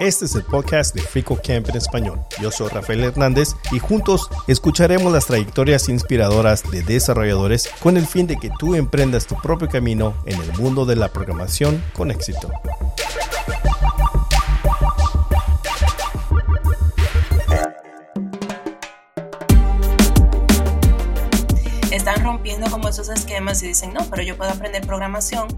Este es el podcast de Frico Camp en español. Yo soy Rafael Hernández y juntos escucharemos las trayectorias inspiradoras de desarrolladores con el fin de que tú emprendas tu propio camino en el mundo de la programación con éxito. Esquemas y dicen, no, pero yo puedo aprender programación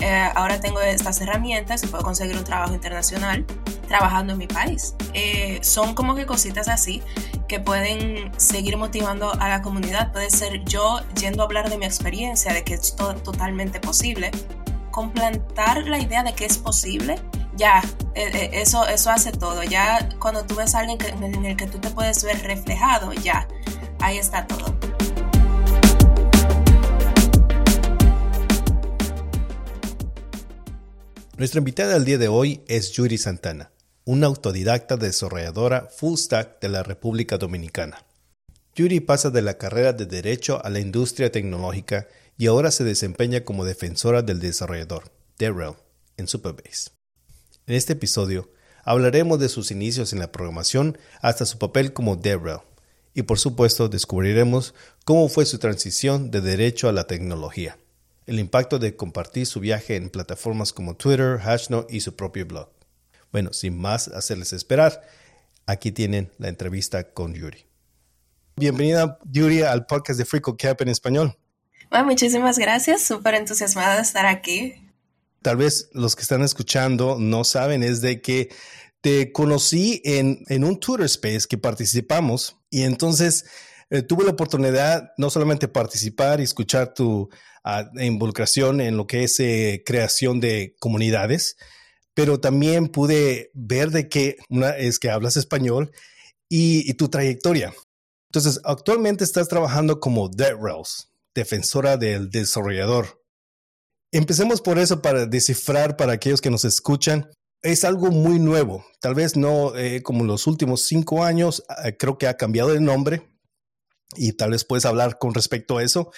eh, ahora tengo estas herramientas y puedo conseguir un trabajo internacional trabajando en mi país. Eh, son como que cositas así que pueden seguir motivando a la comunidad. Puede ser yo yendo a hablar de mi experiencia, de que es totalmente posible. Complantar la idea de que es posible, ya, eh, eso, eso hace todo. Ya cuando tú ves alguien en el que tú te puedes ver reflejado, ya, ahí está todo. Nuestra invitada del día de hoy es Yuri Santana, una autodidacta desarrolladora full stack de la República Dominicana. Yuri pasa de la carrera de Derecho a la industria tecnológica y ahora se desempeña como defensora del desarrollador, Darrell, en Superbase. En este episodio hablaremos de sus inicios en la programación hasta su papel como Darrell, y por supuesto descubriremos cómo fue su transición de Derecho a la tecnología el impacto de compartir su viaje en plataformas como Twitter, Hashnote y su propio blog. Bueno, sin más hacerles esperar, aquí tienen la entrevista con Yuri. Bienvenida, Yuri, al podcast de Cap en español. Bueno, muchísimas gracias, súper entusiasmada de estar aquí. Tal vez los que están escuchando no saben, es de que te conocí en, en un Twitter Space que participamos y entonces eh, tuve la oportunidad no solamente participar y escuchar tu involucración en lo que es eh, creación de comunidades, pero también pude ver de que es que hablas español y, tu trayectoria. Entonces, actualmente estás trabajando como Dead Rails, defensora del desarrollador. Empecemos por eso para descifrar para aquellos que nos escuchan. Es algo muy nuevo, tal vez no eh, como los últimos cinco años, eh, creo que ha cambiado el nombre y tal vez puedes hablar con respecto a eso.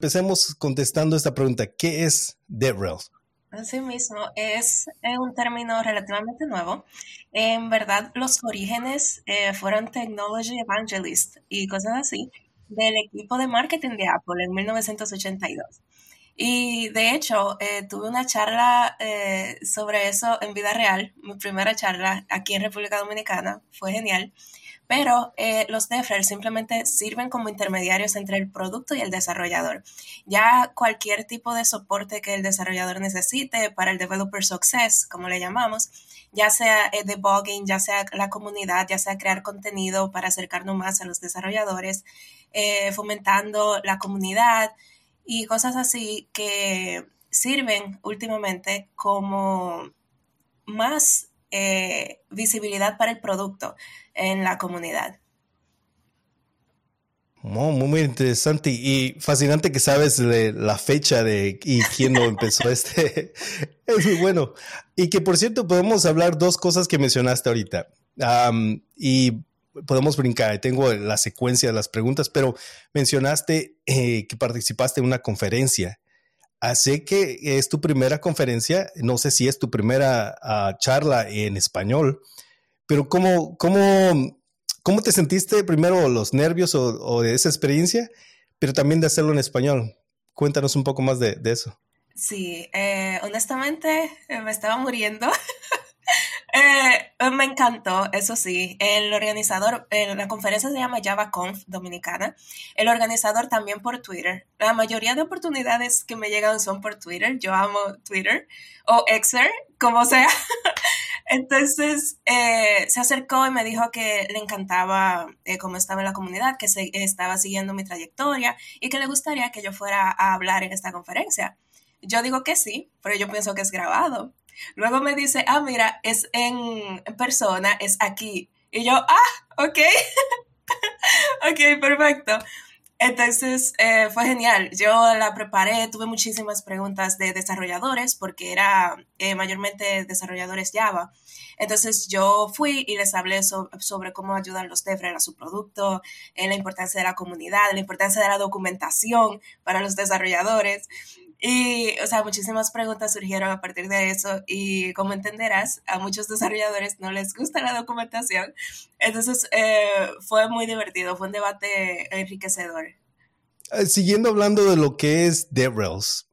Empecemos contestando esta pregunta. ¿Qué es DevRel? Así mismo, es un término relativamente nuevo. En verdad, los orígenes eh, fueron Technology Evangelist y cosas así del equipo de marketing de Apple en 1982. Y de hecho, eh, tuve una charla eh, sobre eso en vida real, mi primera charla aquí en República Dominicana, fue genial pero eh, los DevRel simplemente sirven como intermediarios entre el producto y el desarrollador. Ya cualquier tipo de soporte que el desarrollador necesite para el developer success, como le llamamos, ya sea eh, debugging, ya sea la comunidad, ya sea crear contenido para acercarnos más a los desarrolladores, eh, fomentando la comunidad y cosas así que sirven últimamente como más visibilidad para el producto en la comunidad. muy, muy interesante y fascinante que sabes la fecha de y quién lo empezó este. es muy bueno. Y que por cierto podemos hablar dos cosas que mencionaste ahorita. y podemos brincar, tengo la secuencia de las preguntas, pero mencionaste eh, que participaste en una conferencia. Así que es tu primera conferencia, no sé si es tu primera ah, charla en español, pero ¿cómo, cómo, cómo te sentiste primero los nervios o, de esa experiencia, pero también de hacerlo en español? Cuéntanos un poco más de, eso. Sí, eh, honestamente eh, me estaba muriendo. Eh, me encantó, eso sí. El organizador, la conferencia se llama JavaConf Dominicana. El organizador también por Twitter. La mayoría de oportunidades que me llegan son por Twitter. Yo amo Twitter o Xer, como sea. Entonces eh, se acercó y me dijo que le encantaba eh, cómo estaba en la comunidad, que se, estaba siguiendo mi trayectoria y que le gustaría que yo fuera a hablar en esta conferencia. Yo digo que sí, pero yo pienso que es grabado. Luego me dice, ah, mira, es en persona, es aquí. Y yo, ah, ok, ok, perfecto. Entonces eh, fue genial. Yo la preparé, tuve muchísimas preguntas de desarrolladores porque era eh, mayormente desarrolladores Java. Entonces yo fui y les hablé sobre cómo ayudan los DevRel a su producto, en la importancia de la comunidad, la importancia de la documentación para los desarrolladores. Y, o sea, muchísimas preguntas surgieron a partir de eso y como entenderás, a muchos desarrolladores no les gusta la documentación. Entonces, eh, fue muy divertido, fue un debate enriquecedor. Eh, siguiendo hablando de lo que es DevRels,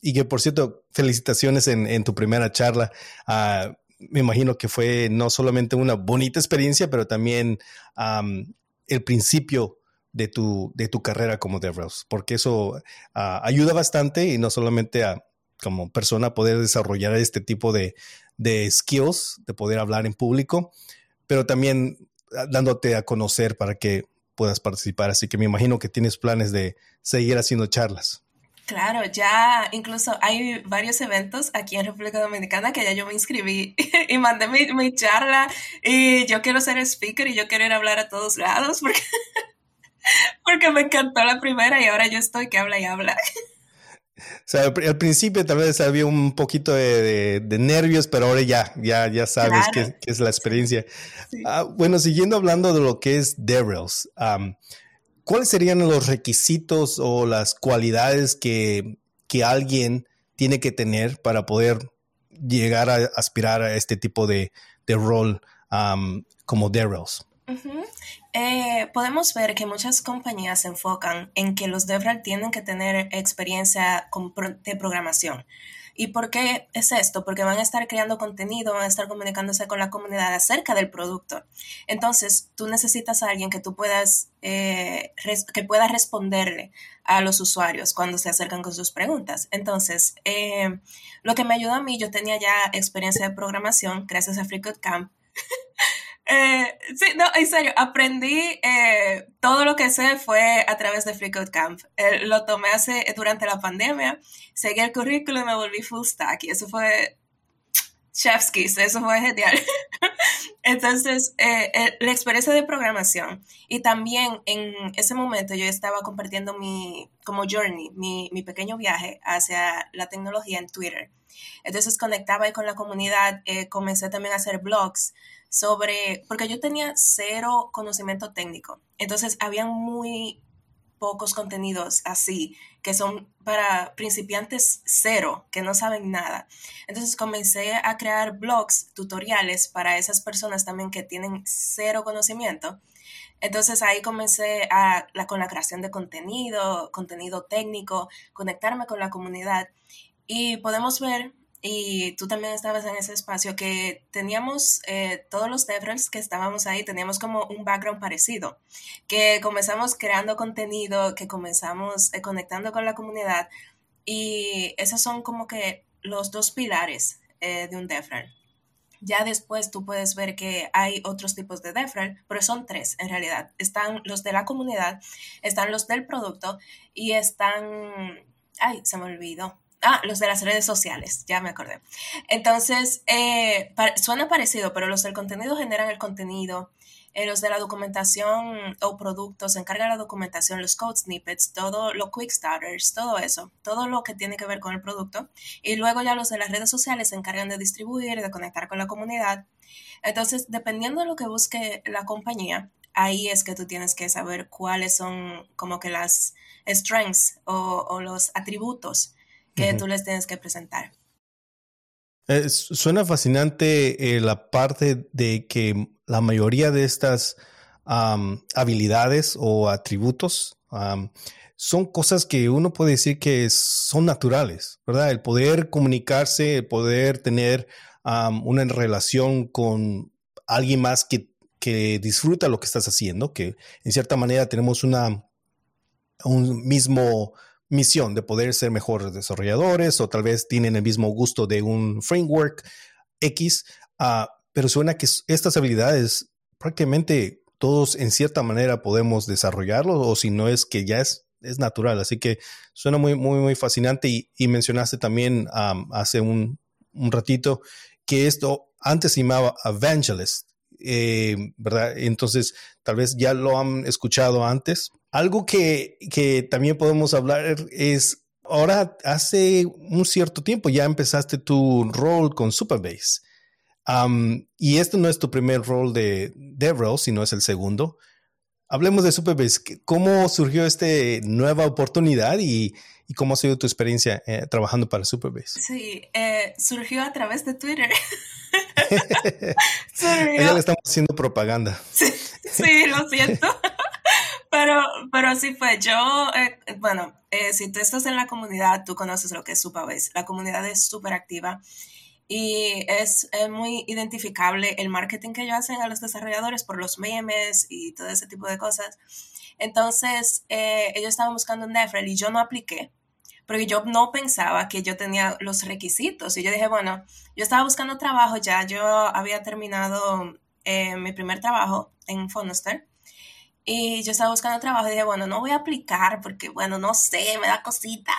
y que por cierto, felicitaciones en, tu primera charla. Ah, me imagino que fue no solamente una bonita experiencia, pero también el principio de tu, de tu carrera como DevRels, porque eso ah, ayuda bastante y no solamente a como persona poder desarrollar este tipo de, de skills, de poder hablar en público, pero también ah, dándote a conocer para que puedas participar. Así que me imagino que tienes planes de seguir haciendo charlas. Claro, ya incluso hay varios eventos aquí en República Dominicana que ya yo me inscribí y mandé mi, mi charla y yo quiero ser speaker y yo quiero ir a hablar a todos lados porque porque me encantó la primera y ahora yo estoy que habla y habla. O sea, al principio tal vez había un poquito de, nervios, pero ahora ya, ya, ya sabes qué, es la experiencia. Ah, bueno, siguiendo hablando de lo que es DevRels, ¿cuáles serían los requisitos o las cualidades que, alguien tiene que tener para poder llegar a aspirar a este tipo de, rol como DevRels? Eh, podemos ver que muchas compañías se enfocan en que los DevRel tienen que tener experiencia de programación. ¿Y por qué es esto? Porque van a estar creando contenido, van a estar comunicándose con la comunidad acerca del producto. Entonces, tú necesitas a alguien que tú puedas, eh, que pueda responderle a los usuarios cuando se acercan con sus preguntas. Entonces, eh, lo que me ayudó a mí, yo tenía ya experiencia de programación gracias a FreeCodeCamp. Eh, sí, no, en serio, aprendí eh, todo lo que sé fue a través de Free Camp. Eh, lo tomé hace, durante la pandemia, seguí el currículo y me volví full stack y eso fue chef's kiss, eso fue genial. Entonces, la experiencia de programación y también en ese momento yo estaba compartiendo mi, como journey, mi, mi pequeño viaje hacia la tecnología en Twitter. Entonces conectaba ahí con la comunidad, comencé también a hacer blogs sobre, porque yo tenía cero conocimiento técnico, entonces había muy pocos contenidos así, que son para principiantes cero, que no saben nada. Entonces comencé a crear blogs, tutoriales para esas personas también que tienen cero conocimiento. Entonces ahí comencé a, la, con la creación de contenido, contenido técnico, conectarme con la comunidad. Y podemos ver y tú también estabas en ese espacio, que teníamos eh, todos los DevRels que estábamos ahí, teníamos como un background parecido, que comenzamos creando contenido, que comenzamos eh, conectando con la comunidad y esos son como que los dos pilares eh, de un DevRel. Ya después tú puedes ver que hay otros tipos de DevRel, pero son tres en realidad. Están los de la comunidad, están los del producto y están... Ay, se me olvidó Ah, los de las redes sociales, ya me acordé. Entonces, eh, suena parecido, pero los del contenido generan el contenido. Eh, los de la documentación o productos se encargan de la documentación, los code snippets, todo lo quick starters, todo eso, todo lo que tiene que ver con el producto. Y luego ya los de las redes sociales se encargan de distribuir, de conectar con la comunidad. Entonces, dependiendo de lo que busque la compañía, ahí es que tú tienes que saber cuáles son como que las strengths o los atributos que tú les tienes que presentar. suena fascinante eh, la parte de que la mayoría de estas habilidades o atributos son cosas que uno puede decir que son naturales, ¿verdad? El poder comunicarse, el poder tener una relación con alguien más que, que, disfruta lo que estás haciendo, que en cierta manera tenemos una, un mismo misión de poder ser mejores desarrolladores o tal vez tienen el mismo gusto de un framework X, uh, pero suena que estas habilidades prácticamente todos en cierta manera podemos desarrollarlo o si no es que ya es, es natural. Así que suena muy, muy, muy fascinante y, mencionaste también hace un, un, ratito que esto antes se llamaba Evangelist, eh, ¿verdad? Entonces, tal vez ya lo han escuchado antes, algo que, también podemos hablar es, ahora hace un cierto tiempo ya empezaste tu rol con Superbase. y este no es tu primer rol de DevRel, sino es el segundo. Hablemos de Superbase. ¿Cómo surgió esta nueva oportunidad y, cómo ha sido tu experiencia eh, trabajando para Superbase? Sí, eh, surgió a través de Twitter. Ya le estamos haciendo propaganda. Sí, lo siento. pero, pero así fue. Yo, eh, bueno, si tú estás en la comunidad, tú conoces lo que es Superbase. La comunidad es súper activa y es, muy identificable el marketing que ellos hacen a los desarrolladores por los memes y todo ese tipo de cosas. Entonces, eh, ellos estaban buscando un DevRel y yo no apliqué, porque yo no pensaba que yo tenía los requisitos. Y yo dije, bueno, yo estaba buscando trabajo ya, yo había terminado eh, mi primer trabajo en Fonoster. Y yo estaba buscando trabajo y dije, bueno, no voy a aplicar porque, bueno, no sé, me da cosita.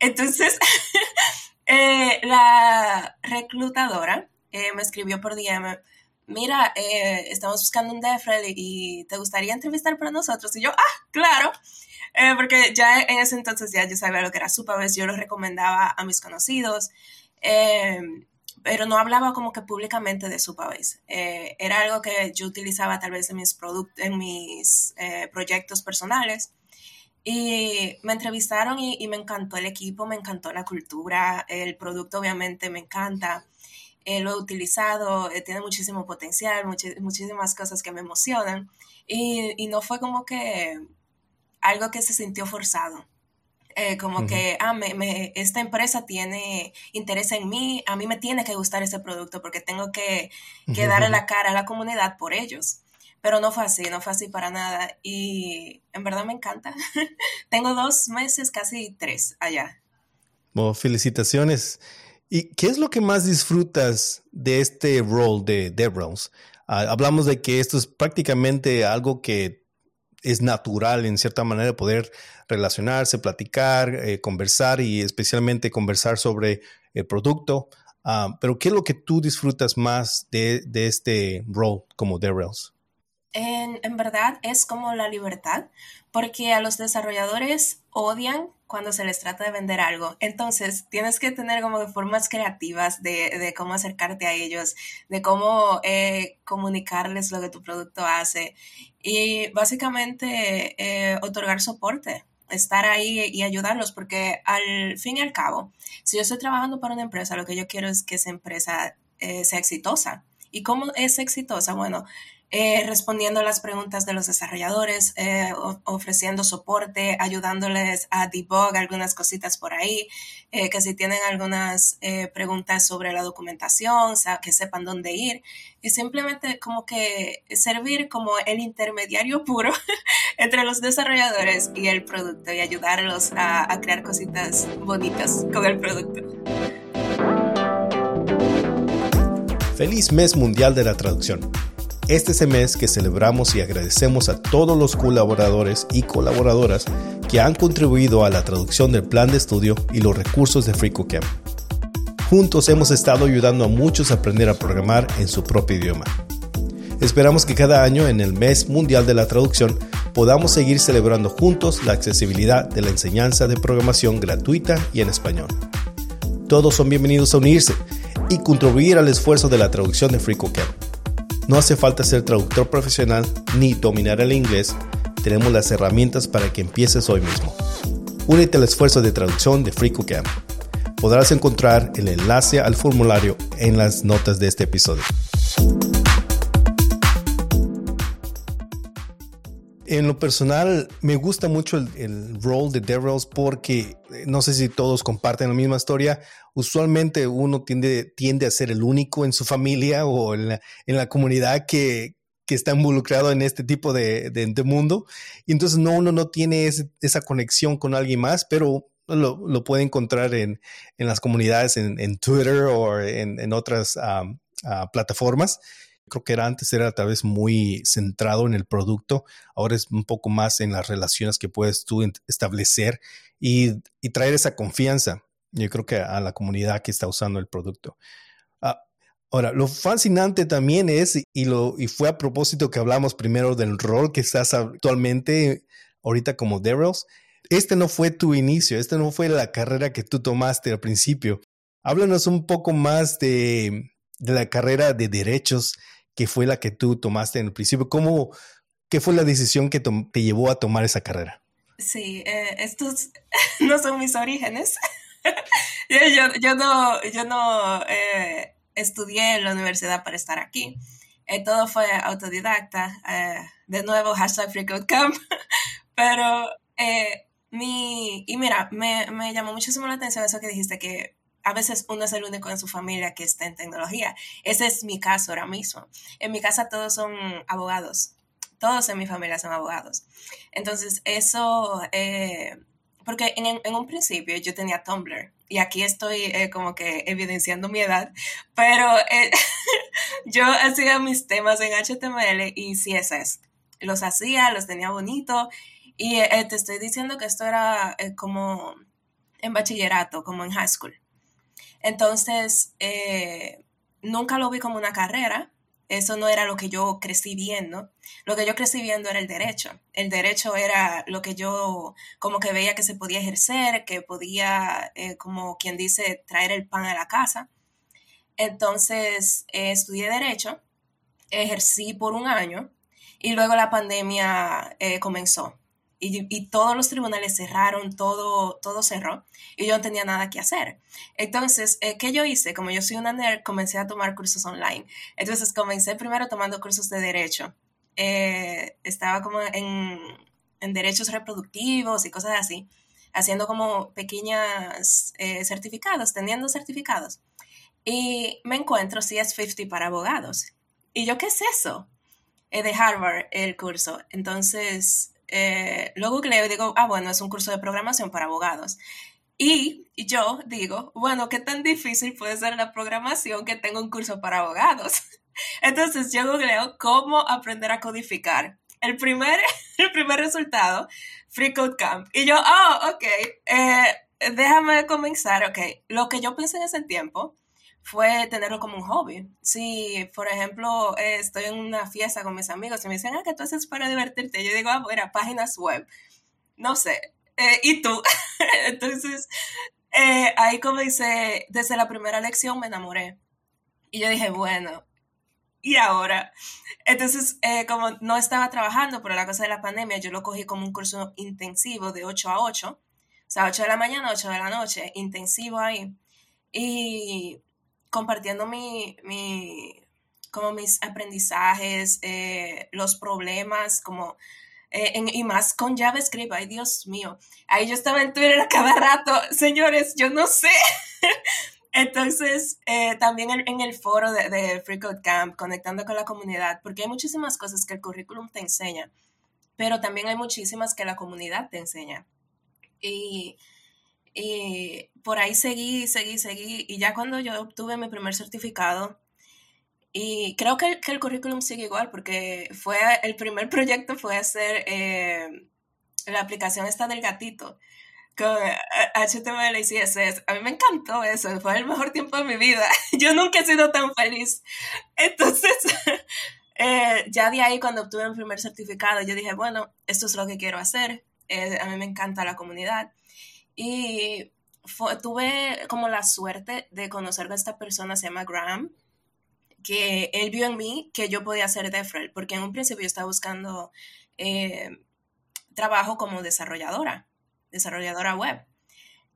Entonces, Eh, la reclutadora eh, me escribió por DM, mira, eh, estamos buscando un DevRel y te gustaría entrevistar para nosotros. Y yo, ah, claro, porque ya en ese entonces ya yo sabía lo que era Supabase, yo lo recomendaba a mis conocidos, pero no hablaba como que públicamente de Supabase. era algo que yo utilizaba tal vez en mis, en mis proyectos personales. Y me entrevistaron y, me encantó el equipo, me encantó la cultura, el producto obviamente me encanta. Eh, lo he utilizado, eh, tiene muchísimo potencial, muchísimas cosas que me emocionan. Y, no fue como que algo que se sintió forzado. Eh, como que, ah, me, esta empresa tiene interés en mí, a mí me tiene que gustar ese producto porque tengo que, que darle la cara a la comunidad por ellos. Pero no fue así, no fue así para nada. Y en verdad me encanta. Tengo dos meses, casi tres allá. Bueno, felicitaciones. ¿Y qué es lo que más disfrutas de este rol de DevRels? Ah, hablamos de que esto es prácticamente algo que es natural en cierta manera poder relacionarse, platicar, eh, conversar y especialmente conversar sobre el producto. Ah, pero ¿qué es lo que tú disfrutas más de, de este rol como DevRels? En, verdad es como la libertad, porque a los desarrolladores odian cuando se les trata de vender algo. Entonces, tienes que tener como formas creativas de, cómo acercarte a ellos, de cómo eh, comunicarles lo que tu producto hace y básicamente eh, otorgar soporte estar ahí y ayudarlos, porque al fin y al cabo, si yo estoy trabajando para una empresa, lo que yo quiero es que esa empresa eh, sea exitosa. ¿Y cómo es exitosa? Bueno, eh, respondiendo a las preguntas de los desarrolladores, eh, ofreciendo soporte, ayudándoles a debug algunas cositas por ahí, eh, que si tienen algunas preguntas sobre la documentación, que sepan dónde ir, y simplemente como que servir como el intermediario puro entre los desarrolladores y el producto y ayudarlos a, a crear cositas bonitas con el producto. Feliz mes mundial de la traducción. Este es mes que celebramos y agradecemos a todos los colaboradores y colaboradoras que han contribuido a la traducción del plan de estudio y los recursos de FreeCodeCamp. Juntos hemos estado ayudando a muchos a aprender a programar en su propio idioma. Esperamos que cada año en el mes mundial de la traducción podamos seguir celebrando juntos la accesibilidad de la enseñanza de programación gratuita y en español. Todos son bienvenidos a unirse y contribuir al esfuerzo de la traducción de FreeCodeCamp. No hace falta ser traductor profesional ni dominar el inglés, tenemos las herramientas para que empieces hoy mismo. Únete al esfuerzo de traducción de FreeCodeCamp. Podrás encontrar el enlace al formulario en las notas de este episodio. En lo personal, me gusta mucho el, rol de DevRels porque eh, no sé si todos comparten la misma historia. Usualmente uno tiende, tiende a ser el único en su familia o en la, comunidad que, está involucrado en este tipo de, mundo. Y entonces no, uno no tiene esa conexión con alguien más, pero lo, puede encontrar en, las comunidades, en, Twitter o en, otras ah, plataformas creo que era antes era tal vez muy centrado en el producto, ahora es un poco más en las relaciones que puedes tú establecer y, traer esa confianza, yo creo que a la comunidad que está usando el producto. Ah, ahora, lo fascinante también es, y, lo, y fue a propósito que hablamos primero del rol que estás actualmente ahorita como Darrells, este no fue tu inicio, este no fue la carrera que tú tomaste al principio. Háblanos un poco más de, de la carrera de derechos que fue la que tú tomaste en el principio. ¿Cómo, ¿Qué fue la decisión que te llevó a tomar esa carrera? Sí, eh, estos no son mis orígenes. yo, yo, no, yo no eh, estudié en la universidad para estar aquí. Eh, todo fue autodidacta. de nuevo, hashtag FreeCodeCamp. Pero mi... Y mira, me, me llamó muchísimo la atención eso que dijiste, que a veces uno es el único en su familia que está en tecnología. Ese es mi caso ahora mismo. En mi casa todos son abogados todos en mi familia son abogados. Entonces, eso, eh, porque en, un principio yo tenía Tumblr y aquí estoy eh, como que evidenciando mi edad, pero eh, yo hacía mis temas en HTML y CSS. Los hacía, los tenía bonito y te estoy diciendo que esto era como en bachillerato, como en high school. Entonces, nunca lo vi como una carrera, eso no era lo que yo crecí viendo. Lo que yo crecí viendo era el derecho. El derecho era lo que yo como que veía que se podía ejercer, que podía, eh, como quien dice, traer el pan a la casa. Entonces, eh, estudié derecho, ejercí por un año y luego la pandemia eh, comenzó y, todos los tribunales cerraron, todo, todo cerró y yo no tenía nada que hacer. Entonces, eh, ¿qué yo hice? Como yo soy una nerd, comencé a tomar cursos online. Entonces, comencé primero tomando cursos de derecho. Eh, estaba como en, derechos reproductivos y cosas así, haciendo como pequeñas eh, certificados, teniendo certificados. Y me encuentro CS50 para abogados. ¿Y yo qué es eso? de Harvard el curso. Entonces, eh, lo googleo y digo, ah, bueno, es un curso de programación para abogados. Y yo digo, bueno, ¿qué tan difícil puede ser la programación que tengo un curso para abogados? Entonces yo googleo cómo aprender a codificar. El primer, el primer resultado, Free Code Camp. Y yo, oh, ok, eh, déjame comenzar, ok. Lo que yo pensé en ese tiempo fue tenerlo como un hobby. Si, por ejemplo, eh, estoy en una fiesta con mis amigos y me dicen, ah, ¿qué tú haces para divertirte? Yo digo, ah, bueno, páginas web. No sé. Eh, ¿Y tú? Entonces, eh, ahí como dice, desde la primera lección me enamoré. Y yo dije, bueno, ¿y ahora? Entonces, como no estaba trabajando por la cosa de la pandemia, yo lo cogí como un curso intensivo de 8 a 8. O sea, 8 de la mañana, 8 de la noche, intensivo ahí. Y compartiendo mi, mi, como mis aprendizajes, eh, los problemas, como, eh, y más con JavaScript, ay Dios mío, ahí yo estaba en Twitter a cada rato, señores, yo no sé. Entonces, eh, también en, el foro de, de Free Code Camp, conectando con la comunidad, porque hay muchísimas cosas que el currículum te enseña, pero también hay muchísimas que la comunidad te enseña. Y y por ahí seguí, seguí, seguí. Y ya cuando yo obtuve mi primer certificado, y creo que, que el currículum sigue igual, porque fue el primer proyecto fue hacer eh, la aplicación esta del gatito con HTML y CSS. A mí me encantó eso, fue el mejor tiempo de mi vida. Yo nunca he sido tan feliz. Entonces, eh, ya de ahí cuando obtuve mi primer certificado, yo dije, bueno, esto es lo que quiero hacer. Eh, a mí me encanta la comunidad. Y tuve como la suerte de conocer a esta persona, se llama Graham, que él vio en mí que yo podía hacer DevRel, porque en un principio yo estaba buscando eh, trabajo como desarrolladora, desarrolladora web.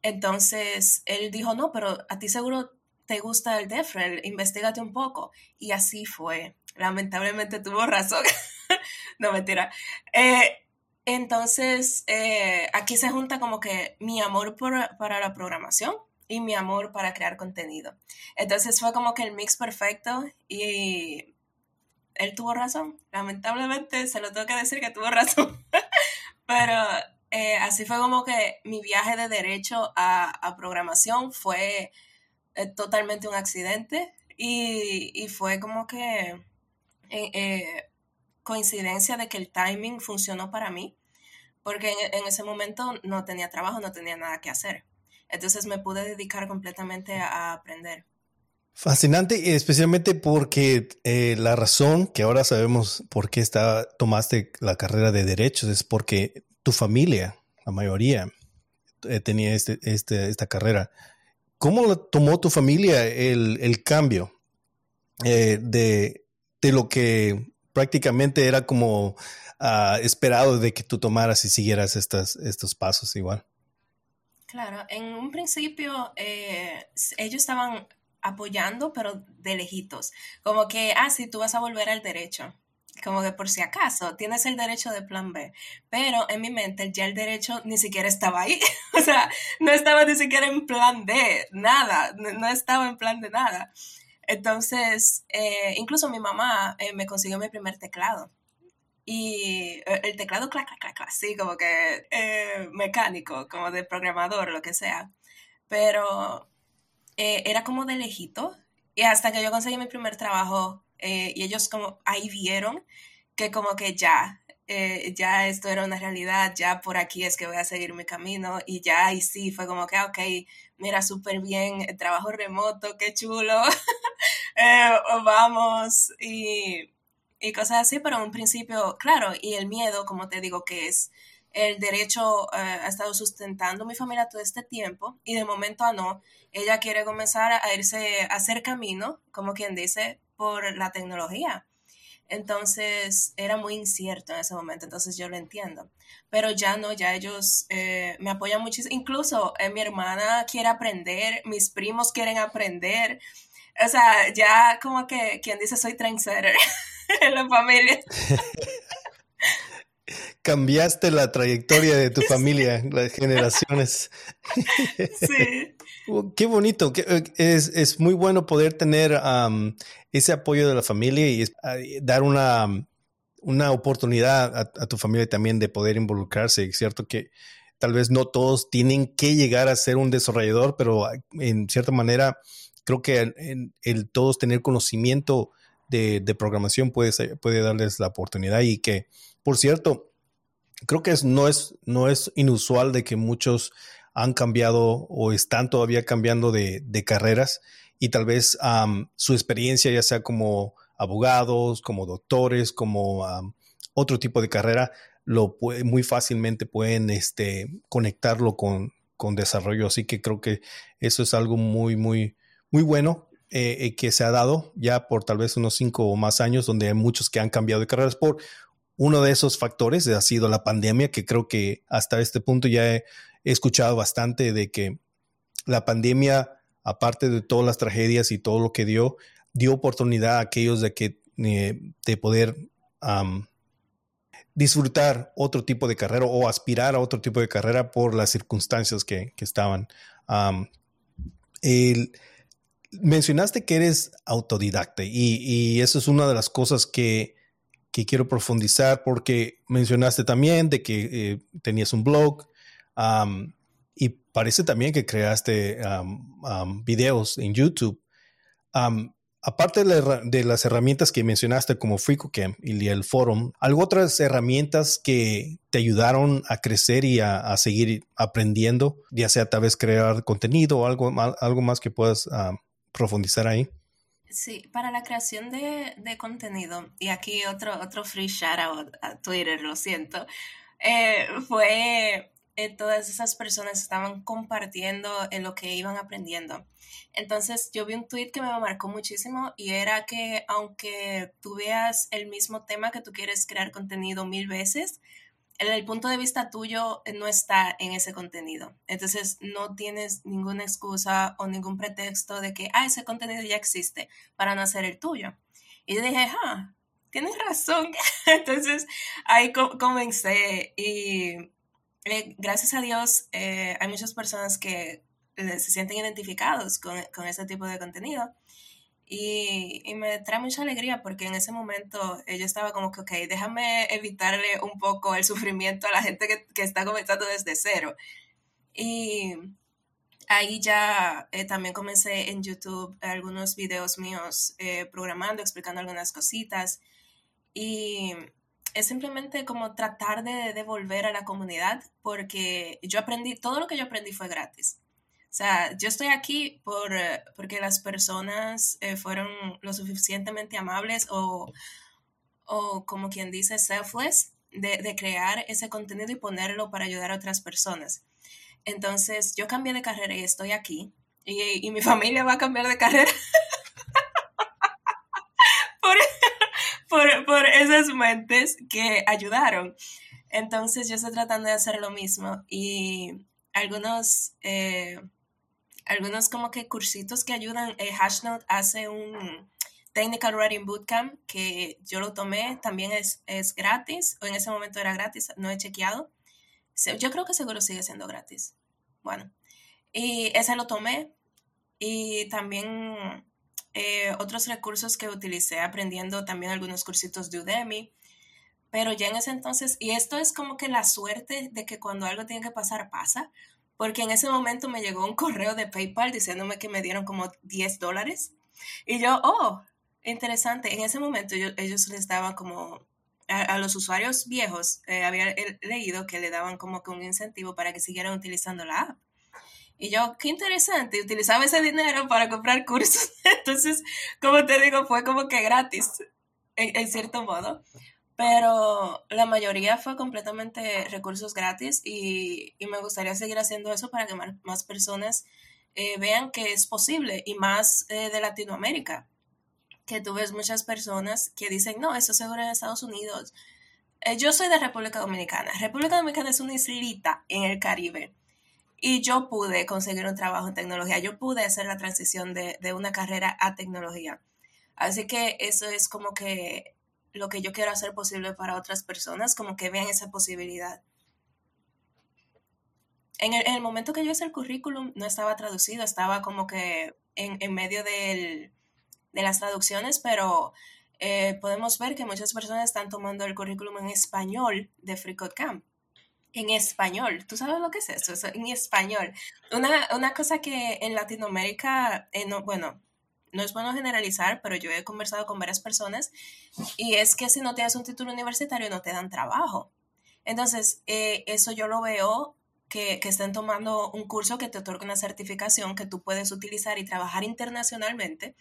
Entonces él dijo, no, pero a ti seguro te gusta el DevRel, investigate un poco. Y así fue. Lamentablemente tuvo razón. no, mentira. Eh, entonces, eh, aquí se junta como que mi amor para la programación y mi amor para crear contenido. Entonces fue como que el mix perfecto y él tuvo razón. Lamentablemente se lo tengo que decir que tuvo razón. Pero eh, así fue como que mi viaje de derecho a, programación fue eh, totalmente un accidente y, fue como que coincidencia de que el timing funcionó para mí, porque en, ese momento no tenía trabajo, no tenía nada que hacer. Entonces me pude dedicar completamente a, aprender. Fascinante, especialmente porque eh, la razón que ahora sabemos por qué está, tomaste la carrera de derechos es porque tu familia, la mayoría, eh, tenía este, este, esta carrera. ¿Cómo tomó tu familia el, cambio eh, de, de, lo que prácticamente era como ah, esperado de que tú tomaras y siguieras estas, estos pasos igual. Claro, en un principio eh, ellos estaban apoyando, pero de lejitos. Como que, ah, sí, tú vas a volver al derecho. Como que por si acaso, tienes el derecho de plan B. Pero en mi mente ya el derecho ni siquiera estaba ahí. o sea, no estaba ni siquiera en plan D, nada, no, estaba en plan de nada. Entonces, eh, incluso mi mamá eh, me consiguió mi primer teclado. Y eh, el teclado, clac, clac, clac, así como que mecánico, como de programador, lo que sea. Pero era como de lejito. Y hasta que yo conseguí mi primer trabajo, y ellos como ahí vieron que como que ya, ya esto era una realidad, ya por aquí es que voy a seguir mi camino y ya ahí sí fue como que, ok, mira, súper bien, trabajo remoto, qué chulo, eh, vamos y, y, cosas así, pero en un principio, claro, y el miedo, como te digo, que es el derecho eh, ha estado sustentando mi familia todo este tiempo y de momento a no, ella quiere comenzar a irse a hacer camino, como quien dice, por la tecnología. Entonces era muy incierto en ese momento, entonces yo lo entiendo. Pero ya no, ya ellos eh, me apoyan muchísimo. Incluso eh, mi hermana quiere aprender, mis primos quieren aprender. O sea, ya como que quien dice soy trendsetter en la familia. Cambiaste la trayectoria de tu familia, las generaciones. sí. Qué bonito, eh, es, es, muy bueno poder tener ese apoyo de la familia y dar una, una oportunidad a, tu familia también de poder involucrarse. Es cierto que tal vez no todos tienen que llegar a ser un desarrollador, pero en cierta manera creo que el, todos tener conocimiento de, programación puede, puede darles la oportunidad y que, por cierto, creo que es, no, es, no es inusual de que muchos han cambiado o están todavía cambiando de, carreras y tal vez su experiencia, ya sea como abogados, como doctores, como otro tipo de carrera, lo muy fácilmente pueden este, conectarlo con, desarrollo. Así que creo que eso es algo muy, muy, muy bueno eh, eh, que se ha dado ya por tal vez unos cinco o más años, donde hay muchos que han cambiado de carreras por uno de esos factores ha sido la pandemia, que creo que hasta este punto ya he, he escuchado bastante de que la pandemia, aparte de todas las tragedias y todo lo que dio, dio oportunidad a aquellos de que eh, de poder disfrutar otro tipo de carrera o aspirar a otro tipo de carrera por las circunstancias que, estaban. mencionaste que eres autodidacta y, eso es una de las cosas que, quiero profundizar porque mencionaste también de que eh, tenías un blog, y parece también que creaste videos en YouTube. aparte de, las herramientas que mencionaste como FreeCodeCamp y el Forum, ¿algo otras herramientas que te ayudaron a crecer y a, seguir aprendiendo? Ya sea tal vez crear contenido o algo, algo más que puedas profundizar ahí. Sí, para la creación de, contenido, y aquí otro, otro free shout out a Twitter, lo siento, eh, fue eh, todas esas personas estaban compartiendo en lo que iban aprendiendo. Entonces yo vi un tweet que me marcó muchísimo y era que aunque tú veas el mismo tema que tú quieres crear contenido mil veces, el, punto de vista tuyo no está en ese contenido. Entonces no tienes ninguna excusa o ningún pretexto de que, ah, ese contenido ya existe para no hacer el tuyo. Y yo dije, ah, tienes razón. Entonces ahí comencé y eh, gracias a Dios, eh, hay muchas personas que eh, se sienten identificados con, con ese tipo de contenido. Y, y, me trae mucha alegría porque en ese momento yo estaba como que, ok, déjame evitarle un poco el sufrimiento a la gente que, que está comenzando desde cero. Y ahí ya también comencé en YouTube algunos videos míos programando, explicando algunas cositas. Y es simplemente como tratar de devolver a la comunidad porque yo aprendí, todo lo que yo aprendí fue gratis. O sea, yo estoy aquí por, porque las personas eh, fueron lo suficientemente amables o, o, como quien dice, selfless, de, crear ese contenido y ponerlo para ayudar a otras personas. Entonces, yo cambié de carrera y estoy aquí. Y mi familia va a cambiar de carrera. por, por, esas mentes que ayudaron. Entonces yo estoy tratando de hacer lo mismo y algunos, eh, algunos como que cursitos que ayudan, eh, Hashnote hace un Technical Writing Bootcamp que yo lo tomé, también es, es gratis, o en ese momento era gratis, no he chequeado. Yo creo que seguro sigue siendo gratis. Bueno, y ese lo tomé y también eh, otros recursos que utilicé aprendiendo también algunos cursitos de Udemy. Pero ya en ese entonces, y esto es como que la suerte de que cuando algo tiene que pasar, pasa, porque en ese momento me llegó un correo de PayPal diciéndome que me dieron como 10 dólares. Y yo, oh, interesante. En ese momento ellos les daban como, a, los usuarios viejos, eh, había leído que le daban como que un incentivo para que siguieran utilizando la app. Y yo, qué interesante, utilizaba ese dinero para comprar cursos. Entonces, como te digo, fue como que gratis, en, cierto modo. Pero la mayoría fue completamente recursos gratis y, me gustaría seguir haciendo eso para que más, personas eh, vean que es posible y más eh, de Latinoamérica. Que tú ves muchas personas que dicen, no, eso seguro en Estados Unidos. Eh, yo soy de República Dominicana. República Dominicana es una islita en el Caribe y yo pude conseguir un trabajo en tecnología, yo pude hacer la transición de, una carrera a tecnología. Así que eso es como que lo que yo quiero hacer posible para otras personas, como que vean esa posibilidad. En el, momento que yo hice el currículum no estaba traducido, estaba como que en, medio de las traducciones, pero eh, podemos ver que muchas personas están tomando el currículum en español de FreeCodeCamp. En español. ¿Tú sabes lo que es eso? en español. Una, cosa que en Latinoamérica, eh, no, bueno, no es bueno generalizar, pero yo he conversado con varias personas y es que si no tienes un título universitario no te dan trabajo. Entonces, eh, eso yo lo veo que, que, estén tomando un curso que te otorga una certificación que tú puedes utilizar y trabajar internacionalmente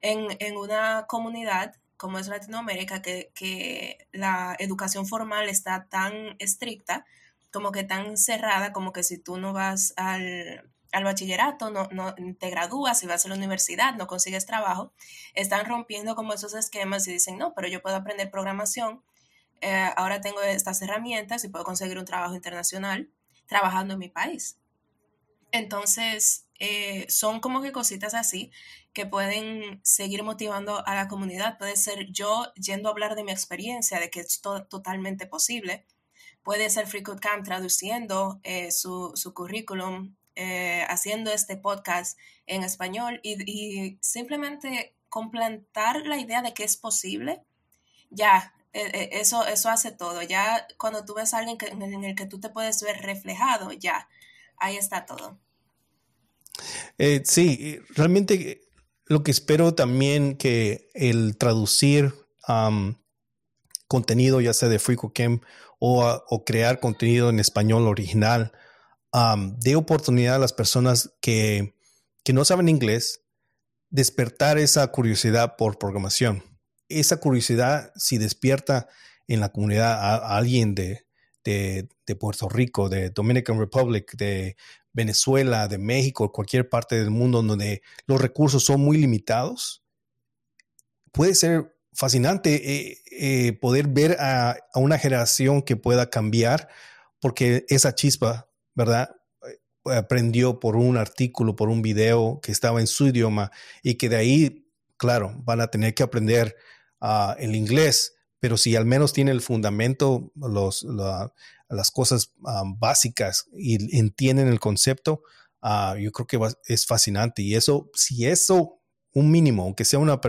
en, en una comunidad como es Latinoamérica, que, que la educación formal está tan estricta como que tan cerrada, como que si tú no vas al, bachillerato, no, no, te gradúas y vas a la universidad, no consigues trabajo, están rompiendo como esos esquemas y dicen, no, pero yo puedo aprender programación, eh, ahora tengo estas herramientas y puedo conseguir un trabajo internacional trabajando en mi país. Entonces, eh, son como que cositas así que pueden seguir motivando a la comunidad. Puede ser yo yendo a hablar de mi experiencia, de que es totalmente posible puede ser FreeCodeCamp traduciendo eh, su, currículum, eh, haciendo este podcast en español y, simplemente completar la idea de que es posible, ya, eh, eso, eso hace todo. Ya cuando tú ves a alguien en el que tú te puedes ver reflejado, ya, ahí está todo. Sí, realmente lo que espero también que el traducir contenido, ya sea de FreeCodeCamp o, crear contenido en español original, de oportunidad a las personas que, no saben inglés despertar esa curiosidad por programación. Esa curiosidad, si despierta en la comunidad a, alguien de, Puerto Rico, de Dominican Republic, de Venezuela, de México, cualquier parte del mundo donde los recursos son muy limitados, puede ser fascinante eh, eh, poder ver a, una generación que pueda cambiar, porque esa chispa, ¿verdad? Eh, aprendió por un artículo, por un video que estaba en su idioma y que de ahí, claro, van a tener que aprender uh, el inglés, pero si al menos tiene el fundamento, los, las cosas ah, básicas y entienden el concepto, uh, yo creo que es fascinante. Y eso, si eso un mínimo, aunque sea una,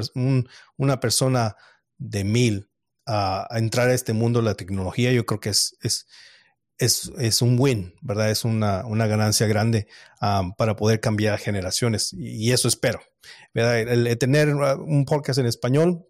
una persona de mil a, entrar a este mundo de la tecnología, yo creo que es, es, es, un win, ¿verdad? Es una, ganancia grande para poder cambiar generaciones y, eso espero, ¿verdad? El, tener un podcast en español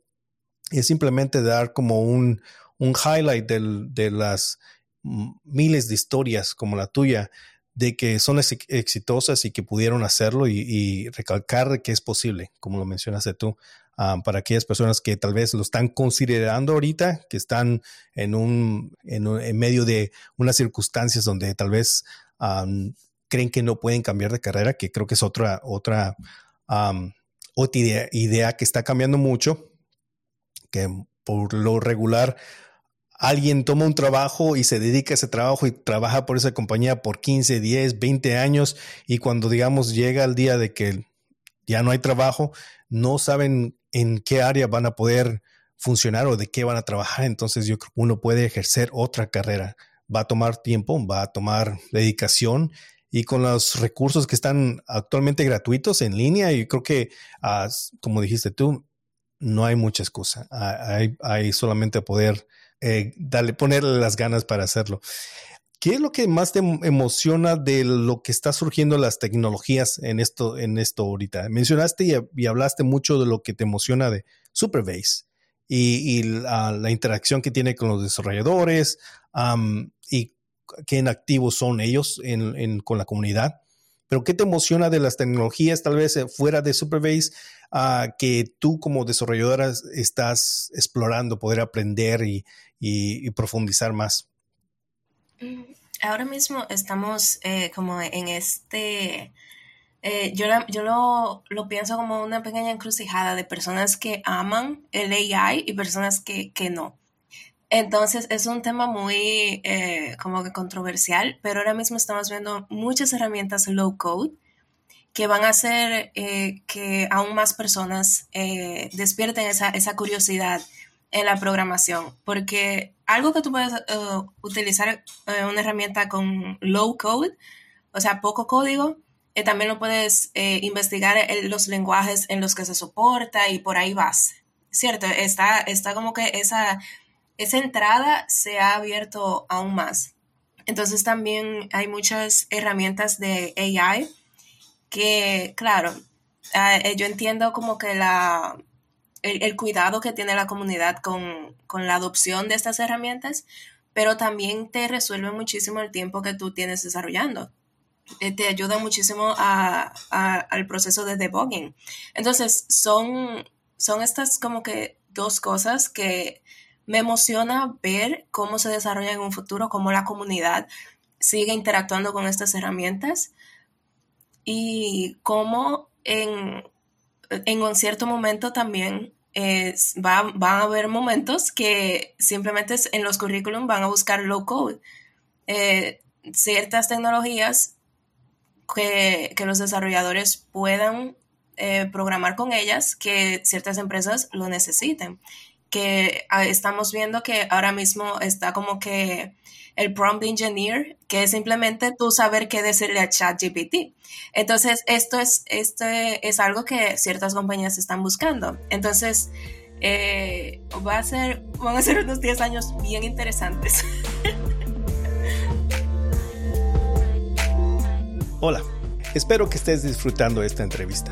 es simplemente dar como un, un highlight de las miles de historias como la tuya de que son exitosas y que pudieron hacerlo y, recalcar que es posible, como lo mencionaste tú, ah, para aquellas personas que tal vez lo están considerando ahorita, que están en un, en, medio de unas circunstancias donde tal vez creen que no pueden cambiar de carrera, que creo que es otra, otra, otra idea, que está cambiando mucho, que por lo regular alguien toma un trabajo y se dedica a ese trabajo y trabaja por esa compañía por 15, 10, 20 años y cuando digamos llega el día de que ya no hay trabajo, no saben en qué área van a poder funcionar o de qué van a trabajar. Entonces yo creo que uno puede ejercer otra carrera. Va a tomar tiempo, va a tomar dedicación y con los recursos que están actualmente gratuitos en línea, yo creo que, como dijiste tú, no hay mucha excusa. Hay solamente poder eh, darle, ponerle las ganas para hacerlo. ¿Qué es lo que más te emociona de lo que está surgiendo las tecnologías en esto, en esto ahorita? Mencionaste y, hablaste mucho de lo que te emociona de Superbase y, la, interacción que tiene con los desarrolladores y qué inactivos son ellos con la comunidad. Pero ¿qué te emociona de las tecnologías, tal vez eh, fuera de Superbase, uh, que tú como desarrolladora estás explorando, poder aprender y profundizar más? Mm, ahora mismo estamos eh, como en este, eh, yo, yo lo, lo, pienso como una pequeña encrucijada de personas que aman el AI y personas que, que no. Entonces es un tema muy eh, como controversial, pero ahora mismo estamos viendo muchas herramientas low code que van a hacer que aún más personas despierten esa, esa curiosidad en la programación, porque algo que tú puedes eh, utilizar eh, una herramienta con low code, o sea, poco código, eh, también lo puedes investigar en los lenguajes en los que se soporta y por ahí vas, ¿cierto? Está, está como que esa, esa entrada se ha abierto aún más. Entonces también hay muchas herramientas de AI que, claro, yo entiendo como que la, el, cuidado que tiene la comunidad con, la adopción de estas herramientas, pero también te resuelve muchísimo el tiempo que tú tienes desarrollando. Eh, te ayuda muchísimo al proceso de debugging. Entonces, son, son estas como que dos cosas que me emociona ver cómo se desarrolla en un futuro, cómo la comunidad sigue interactuando con estas herramientas y cómo en en un cierto momento también va, van a haber momentos que simplemente en los currículum van a buscar low code. Eh, ciertas tecnologías que, los desarrolladores puedan eh, programar con ellas, que ciertas empresas lo necesiten. Que ah, estamos viendo que ahora mismo está como que el prompt engineer, que es simplemente tú saber qué decirle a ChatGPT. Entonces, esto es, este es algo que ciertas compañías están buscando. Entonces, eh, va a ser, van a ser unos 10 años bien interesantes. Hola, espero que estés disfrutando esta entrevista.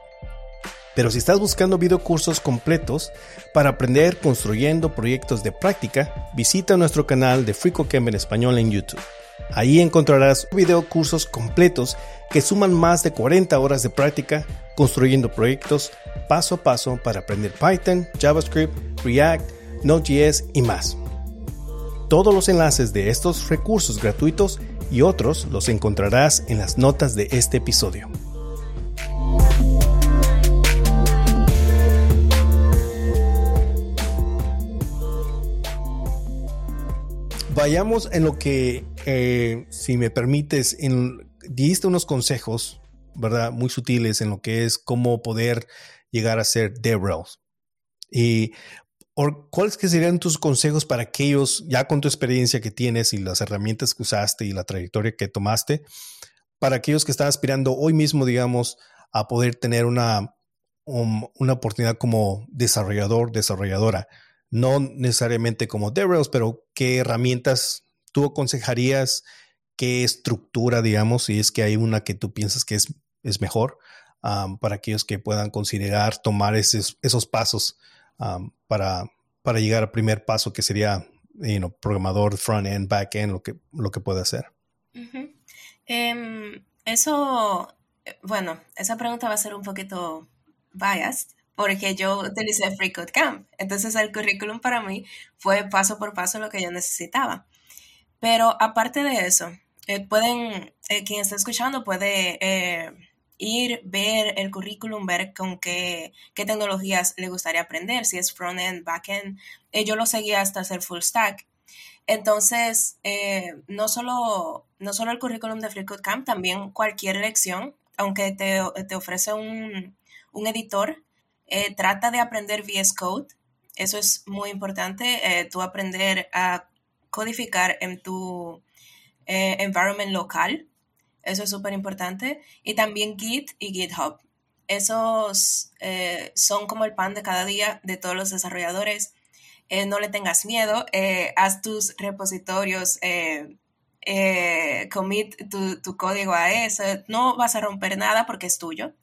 Pero si estás buscando videocursos completos para aprender construyendo proyectos de práctica, visita nuestro canal de FreeCodeCamp en español en YouTube. Ahí encontrarás videocursos completos que suman más de 40 horas de práctica construyendo proyectos paso a paso para aprender Python, JavaScript, React, Node.js y más. Todos los enlaces de estos recursos gratuitos y otros los encontrarás en las notas de este episodio. Vayamos en lo que, eh, si me permites, diste unos consejos ¿verdad? Muy sutiles en lo que es cómo poder llegar a ser DevRels. Y ¿cuáles que serían tus consejos para aquellos, ya con tu experiencia que tienes y las herramientas que usaste y la trayectoria que tomaste, para aquellos que están aspirando hoy mismo, digamos, a poder tener una, una oportunidad como desarrollador, desarrolladora? No necesariamente como DevRels, pero ¿qué herramientas tú aconsejarías? qué estructura, digamos, si es que hay una que tú piensas que es, es mejor para aquellos que puedan considerar tomar esos, esos pasos para, para llegar al primer paso que sería programador front-end, back-end, lo que, lo que puede hacer. Em, eso bueno, esa pregunta va a ser un poquito biased porque yo utilicé Free Code Camp. Entonces el currículum para mí fue paso por paso lo que yo necesitaba. Pero aparte de eso, eh, pueden, eh, quien está escuchando puede eh, ir, ver el currículum, ver con qué, qué, tecnologías le gustaría aprender, si es front-end, back-end. yo lo seguía hasta hacer full stack. Entonces, no, solo, no solo el currículum de Free Code Camp, también cualquier lección, aunque te, te ofrece un, un editor, trata de aprender VS Code. Eso es muy importante, tú aprender a codificar en tu eh, environment local. Eso es súper importante. Y también Git y GitHub. Esos eh, son como el pan de cada día de todos los desarrolladores. Eh, no le tengas miedo. haz tus repositorios. commit tu, código a eso. No vas a romper nada porque es tuyo.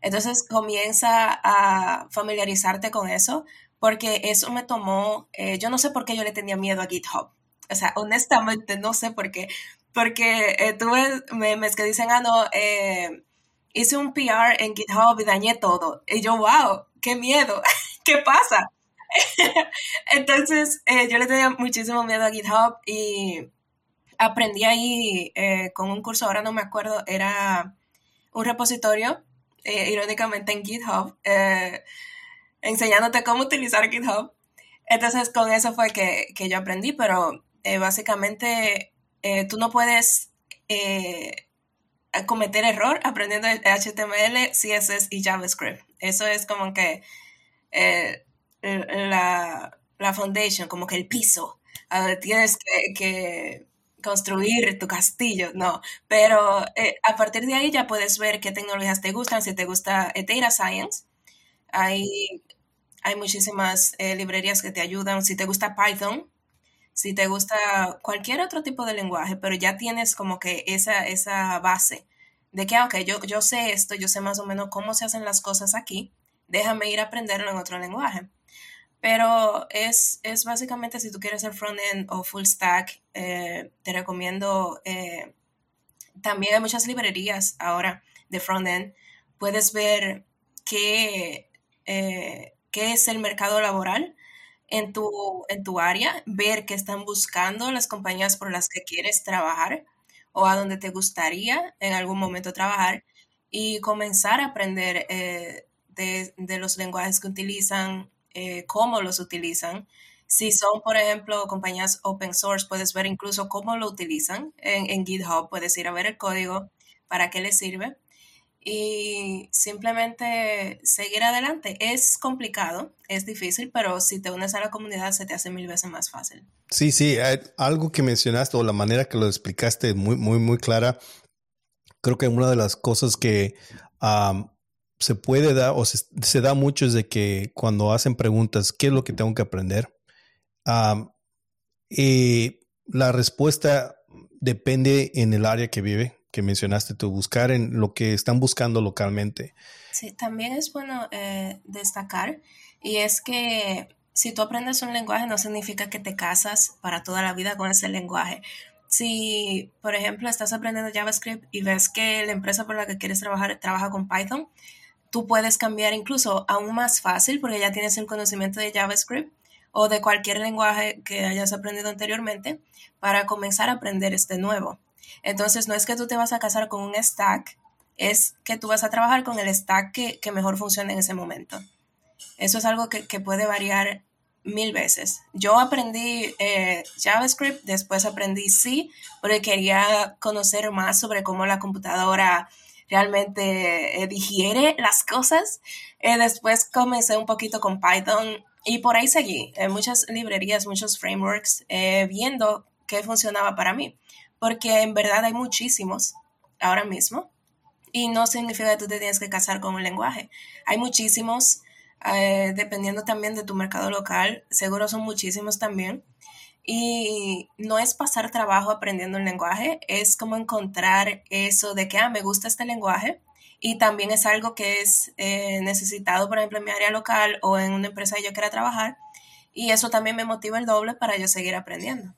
Entonces comienza a familiarizarte con eso porque eso me tomó, yo no sé por qué yo le tenía miedo a GitHub o sea, honestamente no sé por qué, porque eh, tuve memes que dicen, ah, no, eh, hice un PR en GitHub y dañé todo. Y yo, wow, qué miedo, ¿qué pasa? Entonces, eh, yo le tenía muchísimo miedo a GitHub y aprendí ahí con un curso, ahora no me acuerdo, era un repositorio, irónicamente en GitHub, enseñándote cómo utilizar GitHub. Entonces, con eso fue que, que yo aprendí, pero eh, básicamente eh, tú no puedes eh, cometer error aprendiendo HTML, CSS y JavaScript. Eso es como que la, la, foundation, como que el piso. tienes que, construir tu castillo, no. Pero a partir de ahí ya puedes ver qué tecnologías te gustan. Si te gusta Data Science, hay, hay muchísimas librerías que te ayudan. Si te gusta Python, si te gusta cualquier otro tipo de lenguaje, pero ya tienes como que esa, esa base de que, ah, ok, yo, yo sé esto, yo sé más o menos cómo se hacen las cosas aquí, déjame ir a aprenderlo en otro lenguaje. Pero es, es básicamente si tú quieres ser front-end o full stack, eh, te recomiendo, eh, también hay muchas librerías ahora de front-end, puedes ver qué, eh, qué es el mercado laboral en tu, en tu área, ver qué están buscando las compañías por las que quieres trabajar o a donde te gustaría en algún momento trabajar y comenzar a aprender eh, de, los lenguajes que utilizan, eh, cómo los utilizan. Si son, por ejemplo, compañías open source, puedes ver incluso cómo lo utilizan en, en GitHub, puedes ir a ver el código, para qué les sirve y simplemente seguir adelante. Es complicado, es difícil, pero si te unes a la comunidad se te hace mil veces más fácil. Sí, sí, algo que mencionaste o la manera que lo explicaste muy, muy, muy clara. Creo que una de las cosas que se puede dar o se, da mucho es de que cuando hacen preguntas, ¿qué es lo que tengo que aprender? y la respuesta depende en el área que vive que mencionaste tú, buscar en lo que están buscando localmente. Sí, también es bueno eh, destacar y es que si tú aprendes un lenguaje no significa que te casas para toda la vida con ese lenguaje. Si, por ejemplo, estás aprendiendo JavaScript y ves que la empresa por la que quieres trabajar trabaja con Python, tú puedes cambiar incluso aún más fácil porque ya tienes el conocimiento de JavaScript o de cualquier lenguaje que hayas aprendido anteriormente para comenzar a aprender este nuevo. Entonces, no es que tú te vas a casar con un stack, es que tú vas a trabajar con el stack que, mejor funcione en ese momento. Eso es algo que, puede variar mil veces. Yo aprendí eh, JavaScript, después aprendí C, porque quería conocer más sobre cómo la computadora realmente eh, digiere las cosas. Eh, después comencé un poquito con Python y por ahí seguí en muchas librerías, muchos frameworks, viendo qué funcionaba para mí porque en verdad hay muchísimos ahora mismo y no significa que tú te tienes que casar con un lenguaje. Hay muchísimos, eh, dependiendo también de tu mercado local, seguro son muchísimos también. Y no es pasar trabajo aprendiendo un lenguaje, es como encontrar eso de que, ah, me gusta este lenguaje y también es algo que es eh, necesitado, por ejemplo, en mi área local o en una empresa que yo quiera trabajar. Y eso también me motiva el doble para yo seguir aprendiendo.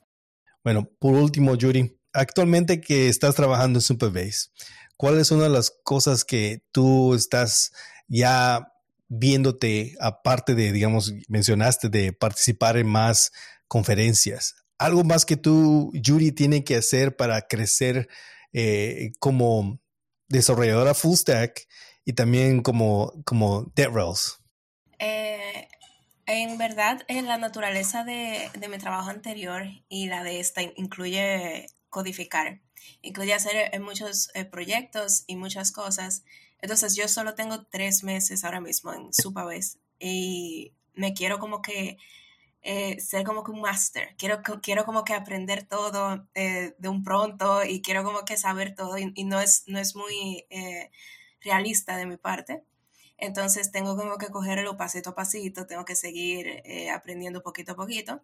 Bueno, por último, Yuri, actualmente que estás trabajando en Superbase, ¿cuál es una de las cosas que tú estás ya viéndote, aparte de, digamos, mencionaste de participar en más conferencias? ¿Algo más que tú, Yuri, tiene que hacer para crecer eh, como desarrolladora full stack y también como, como DevRels? Eh, en verdad, en la naturaleza de, de, mi trabajo anterior y la de esta incluye codificar, incluye hacer eh, muchos eh, proyectos y muchas cosas. Entonces yo solo tengo tres meses ahora mismo en Supabase y me quiero como que eh, ser como que un máster. Quiero, quiero como que aprender todo de un pronto y quiero como que saber todo y, no, es, no es muy realista de mi parte. Entonces tengo como que cogerlo pasito a pasito, tengo que seguir eh, aprendiendo poquito a poquito.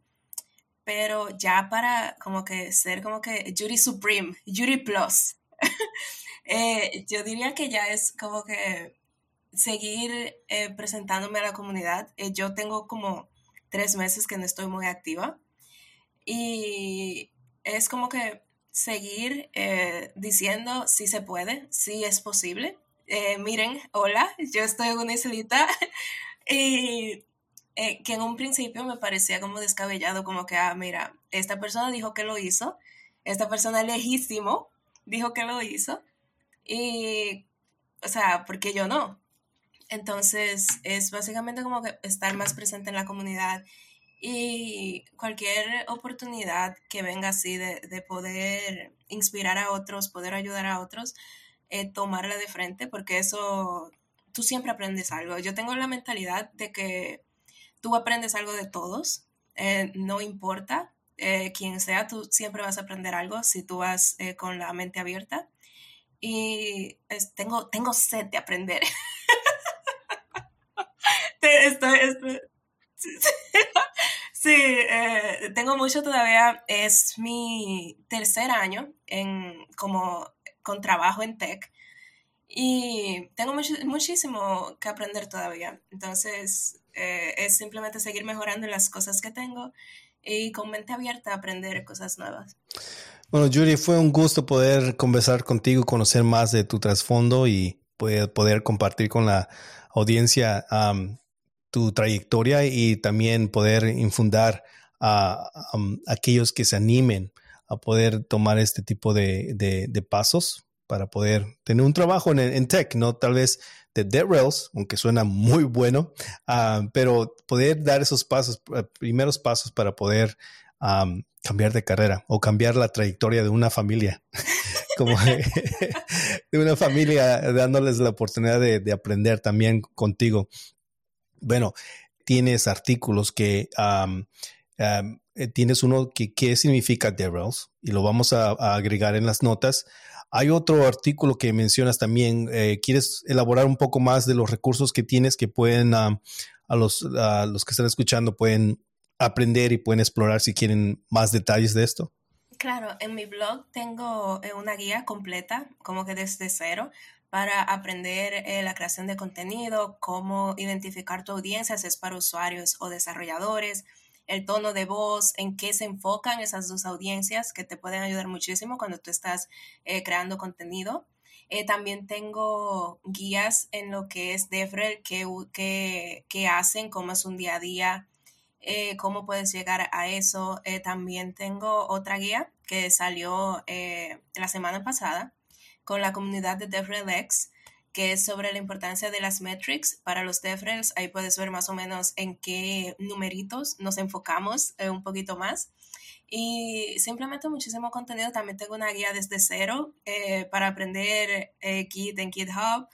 Pero ya para como que ser como que Jury Supreme, Jury Plus, eh, yo diría que ya es como que seguir eh, presentándome a la comunidad. yo tengo como tres meses que no estoy muy activa y es como que seguir diciendo si se puede, si es posible eh, miren, hola, yo estoy en una islita. y eh, que en un principio me parecía como descabellado, como que, ah, mira, esta persona dijo que lo hizo, esta persona lejísimo dijo que lo hizo, y, o sea, porque yo no? Entonces, es básicamente como que estar más presente en la comunidad y cualquier oportunidad que venga así de, de poder inspirar a otros, poder ayudar a otros, eh, tomarla de frente porque eso, tú siempre aprendes algo. Yo tengo la mentalidad de que tú aprendes algo de todos, eh, no importa eh, quién sea, tú siempre vas a aprender algo si tú vas con la mente abierta. Y tengo, tengo sed de aprender. sí, tengo mucho todavía. Es mi tercer año en como con trabajo en tech y tengo muchísimo que aprender todavía. Entonces, eh, es simplemente seguir mejorando las cosas que tengo y con mente abierta aprender cosas nuevas. Bueno, Yuri, fue un gusto poder conversar contigo, conocer más de tu trasfondo y poder, compartir con la audiencia tu trayectoria y también poder infundar a, aquellos que se animen a poder tomar este tipo de, pasos para poder tener un trabajo en, tech, no tal vez de DevRels, aunque suena muy bueno, ah, pero poder dar esos pasos, eh, primeros pasos para poder cambiar de carrera o cambiar la trayectoria de una familia, como de, una familia dándoles la oportunidad de, aprender también contigo. Bueno, tienes artículos que eh, tienes uno que qué significa DevRels y lo vamos a, agregar en las notas. Hay otro artículo que mencionas también. Eh, ¿Quieres elaborar un poco más de los recursos que tienes que pueden a, los, los que están escuchando pueden aprender y pueden explorar si quieren más detalles de esto? Claro, en mi blog tengo eh, una guía completa, como que desde cero, para aprender la creación de contenido, cómo identificar tu audiencia, si es para usuarios o desarrolladores, el tono de voz, en qué se enfocan esas dos audiencias que te pueden ayudar muchísimo cuando tú estás eh, creando contenido. Eh, también tengo guías en lo que es DevRel, qué, que, hacen, cómo es un día a día, eh, cómo puedes llegar a eso. también tengo otra guía que salió la semana pasada con la comunidad de DevRelX, que es sobre la importancia de las metrics para los DevRels. Ahí puedes ver más o menos en qué numeritos nos enfocamos eh, un poquito más. Y simplemente muchísimo contenido. También tengo una guía desde cero eh, para aprender eh, Git en GitHub.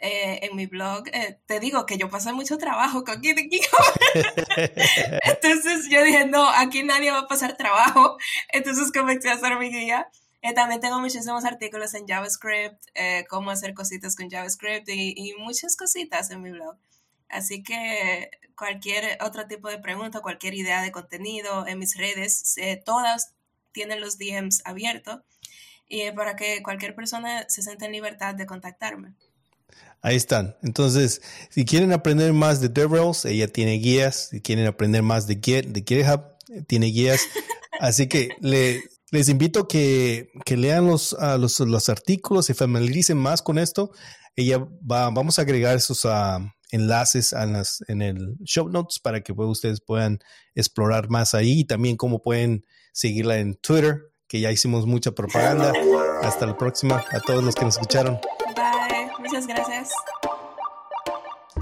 en mi blog, te digo que yo pasé mucho trabajo con GitHub. Entonces yo dije, no, aquí nadie va a pasar trabajo. Entonces comencé a hacer mi guía. Eh, también tengo muchísimos artículos en JavaScript, eh, cómo hacer cositas con JavaScript y, muchas cositas en mi blog. Así que cualquier otro tipo de pregunta, cualquier idea de contenido en mis redes, eh, todas tienen los DMs abiertos y para que cualquier persona se sienta en libertad de contactarme. Ahí están. Entonces, si quieren aprender más de DevRels, ella tiene guías. Si quieren aprender más de Git, de GitHub, tiene guías. Así que le Les invito a que, lean los, los, artículos, se familiaricen más con esto. Ella va, vamos a agregar esos uh, enlaces en el show notes para que ustedes puedan explorar más ahí y también cómo pueden seguirla en Twitter, que ya hicimos mucha propaganda. Hasta la próxima a todos los que nos escucharon. Bye, muchas gracias.